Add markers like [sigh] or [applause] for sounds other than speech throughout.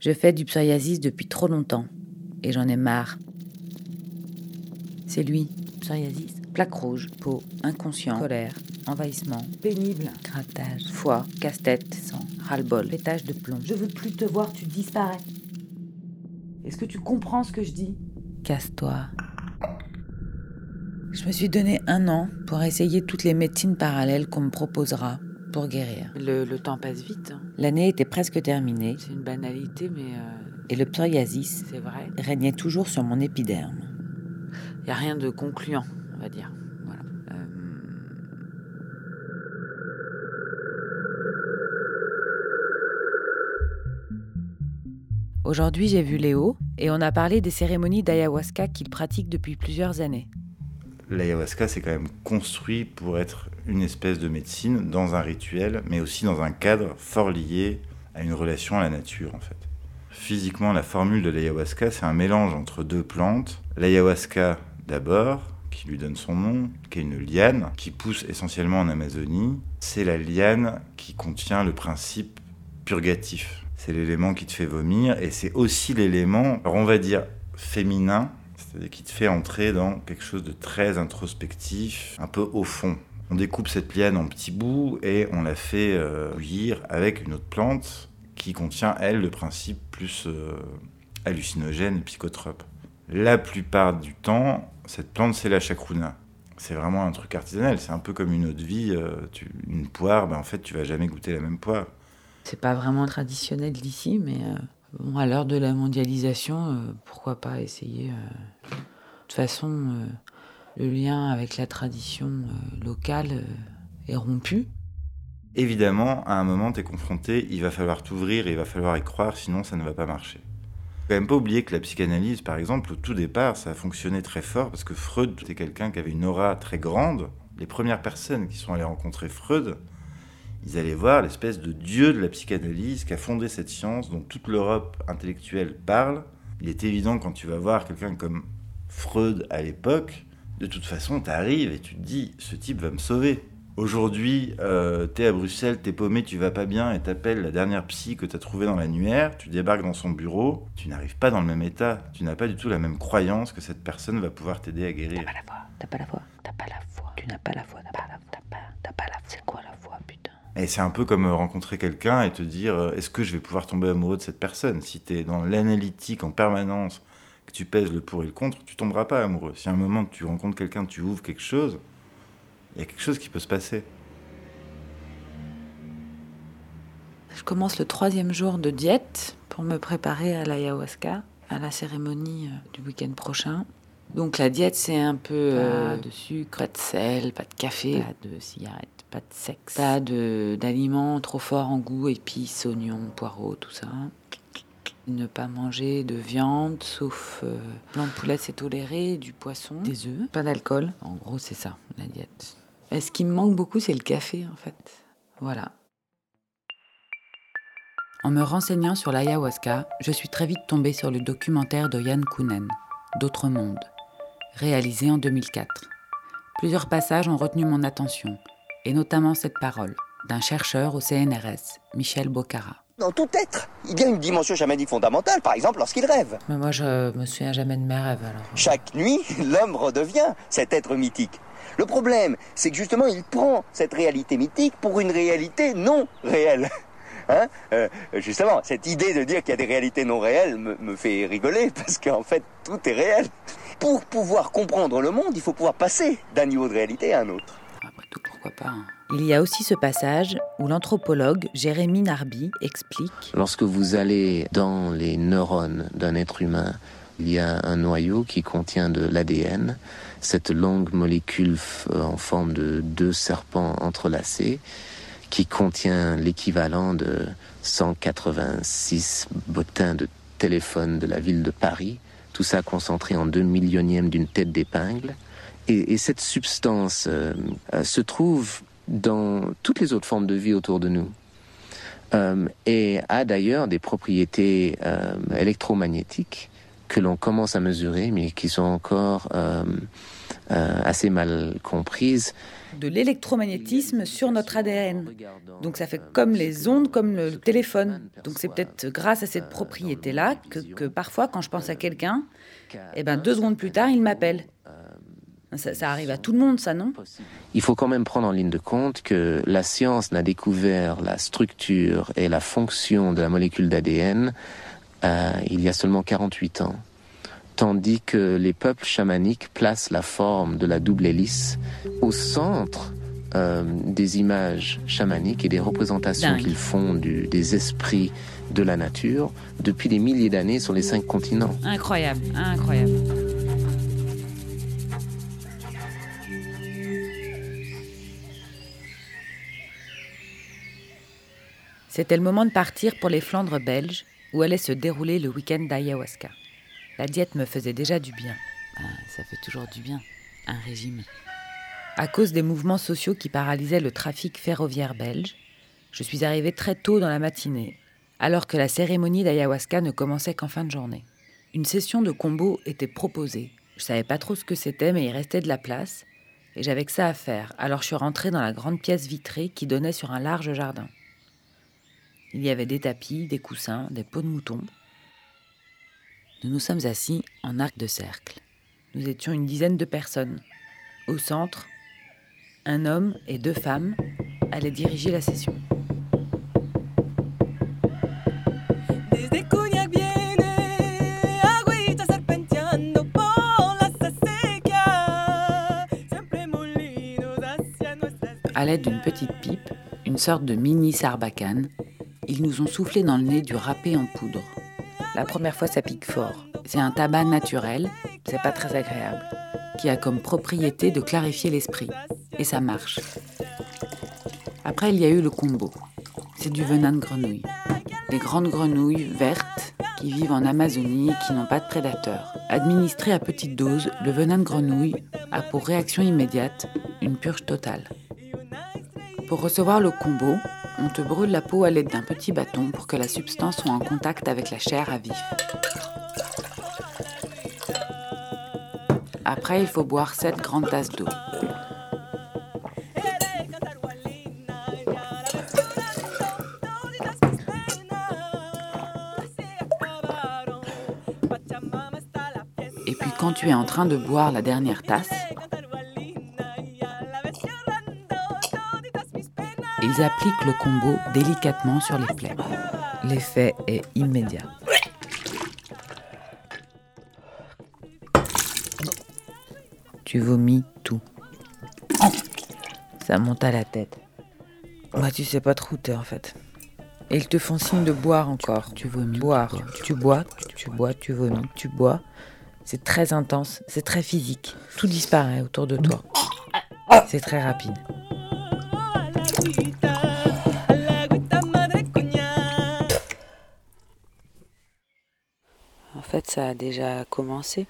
Je fais du psoriasis depuis trop longtemps et j'en ai marre. C'est lui, psoriasis, plaque rouge, peau, inconscient, colère, envahissement, pénible, grattage, foie, casse-tête, sang, ras-le-bol, pétage de plomb. Je veux plus te voir, tu disparais. Est-ce que tu comprends ce que je dis? Casse-toi. Je me suis donné un an pour essayer toutes les médecines parallèles qu'on me proposera pour guérir. Le, le temps passe vite. hein. L'année était presque terminée C'est une banalité, mais euh, et le psoriasis c'est vrai. régnait toujours sur mon épiderme. Il n'y a rien de concluant, on va dire. Voilà. Euh, Aujourd'hui, j'ai vu Léo et on a parlé des cérémonies d'ayahuasca qu'il pratique depuis plusieurs années. L'ayahuasca, c'est quand même construit pour être une espèce de médecine dans un rituel, mais aussi dans un cadre fort lié à une relation à la nature, en fait. Physiquement, la formule de l'ayahuasca, c'est un mélange entre deux plantes. L'ayahuasca, d'abord, qui lui donne son nom, qui est une liane, qui pousse essentiellement en Amazonie. C'est la liane qui contient le principe purgatif. C'est l'élément qui te fait vomir, et c'est aussi l'élément, on va dire, féminin, c'est-à-dire qui te fait entrer dans quelque chose de très introspectif, un peu au fond. On découpe cette liane en petits bouts et on la fait euh, bouillir avec une autre plante qui contient, elle, le principe plus euh, hallucinogène et psychotrope. La plupart du temps, cette plante, c'est la chacruna. C'est vraiment un truc artisanal, c'est un peu comme une eau de vie. euh, une poire, ben, en fait, tu vas jamais goûter la même poire. c'est pas vraiment traditionnel d'ici, mais euh, bon, à l'heure de la mondialisation, euh, pourquoi pas essayer. euh. De toute façon, euh, le lien avec la tradition locale est rompu. Évidemment, à un moment, tu es confronté, il va falloir t'ouvrir et il va falloir y croire, sinon ça ne va pas marcher. Faut quand même pas oublier que la psychanalyse, par exemple, au tout départ, ça a fonctionné très fort parce que Freud était quelqu'un qui avait une aura très grande. Les premières personnes qui sont allées rencontrer Freud, ils allaient voir l'espèce de dieu de la psychanalyse qui a fondé cette science dont toute l'Europe intellectuelle parle. Il est évident quand tu vas voir quelqu'un comme Freud à l'époque, de toute façon, tu arrives et tu te dis, ce type va me sauver. Aujourd'hui, euh, t'es à Bruxelles, t'es paumé, tu vas pas bien et t'appelles la dernière psy que t'as trouvée dans l'annuaire, tu débarques dans son bureau, tu n'arrives pas dans le même état, tu n'as pas du tout la même croyance que cette personne va pouvoir t'aider à guérir. T'as pas la foi, t'as pas la foi, t'as pas la foi. Tu n'as pas la foi, t'as pas la t'as pas, pas la C'est quoi la foi, Et c'est un peu comme euh, rencontrer quelqu'un et te dire euh, est-ce que je vais pouvoir tomber amoureux de cette personne? Si tu es dans l'analytique en permanence, que tu pèses le pour et le contre, tu tomberas pas amoureux. Si à un moment tu rencontres quelqu'un, tu ouvres quelque chose, il y a quelque chose qui peut se passer. Je commence le troisième jour de diète pour me préparer à l'ayahuasca, à la cérémonie euh, du week-end prochain. Donc la diète, c'est un peu euh, Pas de sucre, pas de sel, pas de café, pas de cigarette, pas de sexe, pas de d'aliments trop forts en goût, épices, oignons, poireaux, tout ça. Ne pas manger de viande, sauf euh, blanc de poulet, c'est toléré, du poisson, des œufs, pas d'alcool. En gros, c'est ça, la diète. Et ce qui me manque beaucoup, c'est le café, en fait. Voilà. En me renseignant sur l'ayahuasca, je suis très vite tombée sur le documentaire de Yann Kounen, D'autres mondes, réalisé en 2004. Plusieurs passages ont retenu mon attention, et notamment cette parole d'un chercheur au CNRS, Michel Bocara. Dans tout être, il y a une dimension chamanique fondamentale, par exemple lorsqu'il rêve. Mais moi, je me souviens jamais de mes rêves, alors. Chaque nuit, [laughs] l'homme redevient cet être mythique. Le problème, c'est que justement, il prend cette réalité mythique pour une réalité non réelle. [laughs] Hein? Euh, justement, cette idée de dire qu'il y a des réalités non réelles me, me fait rigoler, [laughs] parce qu'en fait, tout est réel. Pour pouvoir comprendre le monde, il faut pouvoir passer d'un niveau de réalité à un autre. Pourquoi pas hein. Il y a aussi ce passage où l'anthropologue Jérémy Narby explique Lorsque vous allez dans les neurones d'un être humain, il y a un noyau qui contient de l'ADN, cette longue molécule f- en forme de deux serpents entrelacés, qui contient l'équivalent de 186 bottins de téléphone de la ville de Paris, tout ça concentré en deux millionièmes d'une tête d'épingle. Et, et cette substance euh, euh, se trouve dans toutes les autres formes de vie autour de nous euh, et a d'ailleurs des propriétés électromagnétiques que l'on commence à mesurer, mais qui sont encore assez mal comprise. De l'électromagnétisme sur notre ADN. Donc ça fait comme les ondes, comme le téléphone. Donc c'est peut-être grâce à cette propriété-là que, parfois, quand je pense à quelqu'un, eh ben, deux secondes plus tard, il m'appelle. Ça, ça, arrive à tout le monde, ça, non Il faut quand même prendre en ligne de compte que la science n'a découvert la structure et la fonction de la molécule d'ADN euh, il y a seulement 48 ans. Tandis que les peuples chamaniques placent la forme de la double hélice au centre euh, des images chamaniques et des représentations qu'ils font du, des esprits de la nature depuis des milliers d'années sur les cinq continents. Incroyable, incroyable. C'était le moment de partir pour les Flandres belges, où allait se dérouler le week-end d'ayahuasca. La diète me faisait déjà du bien. Ah, ça fait toujours du bien, un régime. À cause des mouvements sociaux qui paralysaient le trafic ferroviaire belge, je suis arrivée très tôt dans la matinée, alors que la cérémonie d'ayahuasca ne commençait qu'en fin de journée. Une session de combo était proposée. Je savais pas trop ce que c'était, mais il restait de la place, et j'avais que ça à faire. Alors je suis rentrée dans la grande pièce vitrée qui donnait sur un large jardin. Il y avait des tapis, des coussins, des pots de mouton. Nous nous sommes assis en arc de cercle. Nous étions une dizaine de personnes. Au centre, un homme et deux femmes allaient diriger la session. À l'aide d'une petite pipe, une sorte de mini sarbacane, ils nous ont soufflé dans le nez du râpé en poudre. La première fois, ça pique fort. C'est un tabac naturel, c'est pas très agréable, qui a comme propriété de clarifier l'esprit. Et ça marche. Après, il y a eu le combo. C'est du venin de grenouille. Des grandes grenouilles vertes qui vivent en Amazonie et qui n'ont pas de prédateurs. Administré à petite dose, le venin de grenouille a pour réaction immédiate une purge totale. Pour recevoir le combo, on te brûle la peau à l'aide d'un petit bâton pour que la substance soit en contact avec la chair à vif. Après, il faut boire 7 grandes tasses d'eau. Et puis quand tu es en train de boire la dernière tasse, Ils appliquent le combo délicatement sur les plaies. L'effet est immédiat. Tu vomis tout. Ça monte à la tête. Bah, tu sais pas trop où t'es en fait. Et ils te font signe de boire encore. Tu vomis. Boire. Tu bois, tu bois, tu vomis, tu bois. C'est très intense, c'est très physique. Tout disparaît autour de toi. C'est très rapide. En fait, ça a déjà commencé.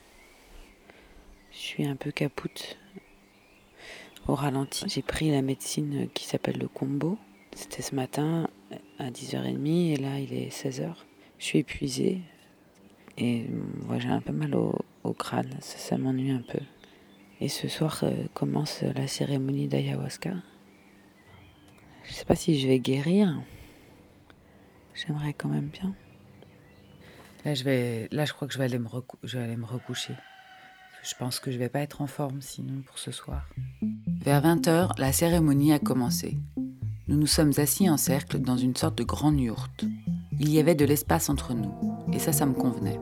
Je suis un peu capoute au ralenti. J'ai pris la médecine qui s'appelle le combo. C'était ce matin à 10h30 et là il est 16h. Je suis épuisée et moi j'ai un peu mal au, crâne, ça, m'ennuie un peu. Et ce soir euh, commence la cérémonie d'ayahuasca. Je sais pas si je vais guérir. J'aimerais quand même bien. Là, je vais, là, je crois que je vais aller me, je vais aller me recoucher. Je pense que je vais pas être en forme sinon pour ce soir. Vers 20h, la cérémonie a commencé. Nous nous sommes assis en cercle dans une sorte de grande yourte. Il y avait de l'espace entre nous, et ça, ça me convenait.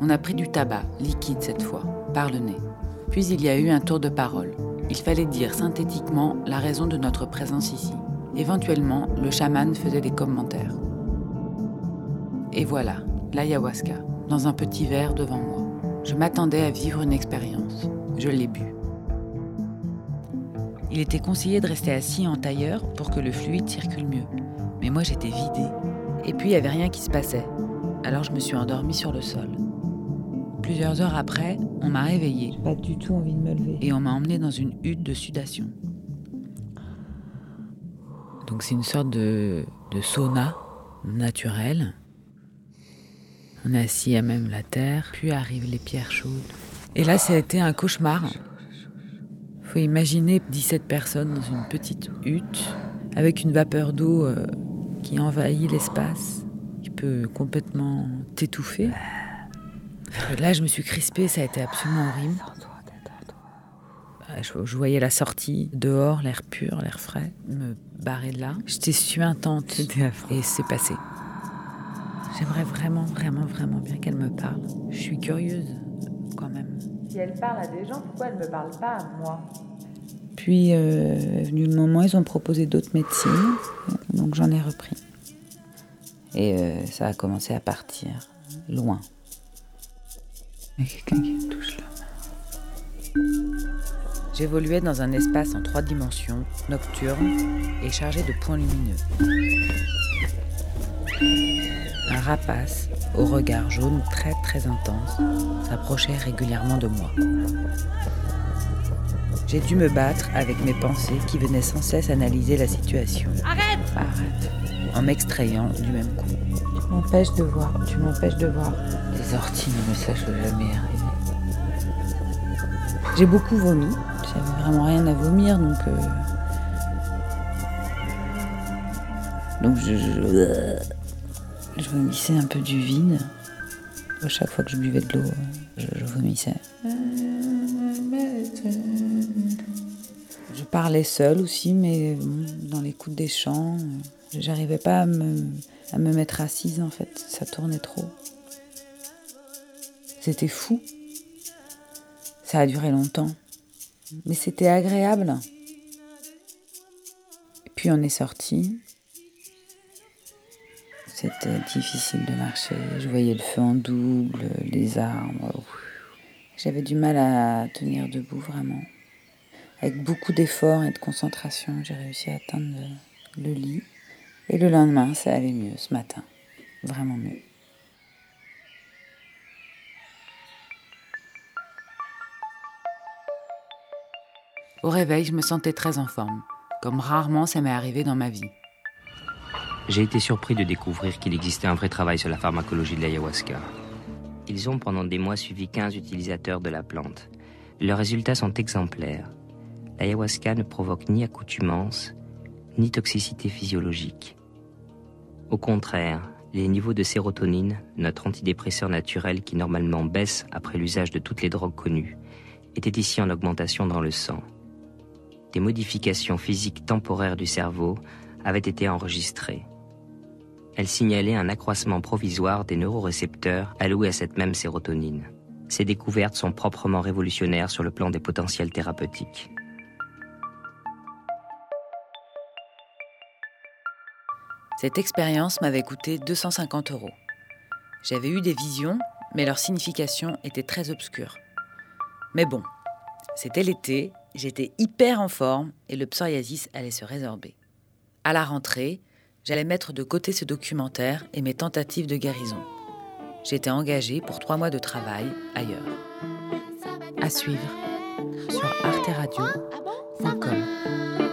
On a pris du tabac, liquide cette fois, par le nez. Puis il y a eu un tour de parole. Il fallait dire synthétiquement la raison de notre présence ici. Éventuellement, le chaman faisait des commentaires. Et voilà, l'ayahuasca, dans un petit verre devant moi. Je m'attendais à vivre une expérience. Je l'ai bu. Il était conseillé de rester assis en tailleur pour que le fluide circule mieux. Mais moi j'étais vidée. Et puis il n'y avait rien qui se passait. Alors je me suis endormie sur le sol. Plusieurs heures après, on m'a réveillée. Pas du tout envie de me lever. Et on m'a emmenée dans une hutte de sudation. Donc c'est une sorte de, de sauna naturel. On est assis à même la terre, puis arrivent les pierres chaudes. Et là, ça a été un cauchemar. Faut imaginer 17 personnes dans une petite hutte avec une vapeur d'eau euh, qui envahit l'espace, qui peut complètement t'étouffer. Là, je me suis crispée, ça a été absolument horrible. Je, voyais la sortie dehors, l'air pur, l'air frais, me barrer de là. J'étais suintante et c'est passé. J'aimerais vraiment, vraiment, vraiment bien qu'elle me parle. Je suis curieuse quand même. Si elle parle à des gens, pourquoi elle ne me parle pas à moi? Puis euh, est venu le moment, ils ont proposé d'autres médecines, donc j'en ai repris. Et euh, ça a commencé à partir loin. Il y a quelqu'un qui me touche là. J'évoluais dans un espace en trois dimensions, nocturne et chargé de points lumineux. Un rapace, au regard jaune très très intense, s'approchait régulièrement de moi. J'ai dû me battre avec mes pensées qui venaient sans cesse analyser la situation. Arrête Arrête En m'extrayant du même coup. Tu m'empêches de voir, tu m'empêches de voir. Les orties ne me sachent jamais arriver. J'ai beaucoup vomi, j'avais vraiment rien à vomir, donc. Euh, donc je, je, vomissais un peu du vide. À chaque fois que je buvais de l'eau, je, je vomissais. Je parlais seule aussi, mais dans l'écoute des chants, j'arrivais pas à me, à me mettre assise en fait, ça tournait trop. C'était fou. Ça a duré longtemps mais c'était agréable. Puis on est sorti. C'était difficile de marcher. Je voyais le feu en double, les arbres. J'avais du mal à tenir debout vraiment. Avec beaucoup d'efforts et de concentration, j'ai réussi à atteindre le lit. Et le lendemain, ça allait mieux ce matin. Vraiment mieux. Au réveil, je me sentais très en forme, comme rarement ça m'est arrivé dans ma vie. J'ai été surpris de découvrir qu'il existait un vrai travail sur la pharmacologie de l'ayahuasca. Ils ont pendant des mois suivi 15 utilisateurs de la plante. Leurs résultats sont exemplaires. L'ayahuasca ne provoque ni accoutumance, ni toxicité physiologique. Au contraire, les niveaux de sérotonine, notre antidépresseur naturel qui normalement baisse après l'usage de toutes les drogues connues, étaient ici en augmentation dans le sang des modifications physiques temporaires du cerveau avaient été enregistrées. Elles signalaient un accroissement provisoire des neurorécepteurs alloués à cette même sérotonine. Ces découvertes sont proprement révolutionnaires sur le plan des potentiels thérapeutiques. Cette expérience m'avait coûté 250 euros. J'avais eu des visions, mais leur signification était très obscure. Mais bon, c'était l'été J'étais hyper en forme et le psoriasis allait se résorber. À la rentrée, j'allais mettre de côté ce documentaire et mes tentatives de guérison. J'étais engagée pour trois mois de travail ailleurs. À suivre sur arteradio.com.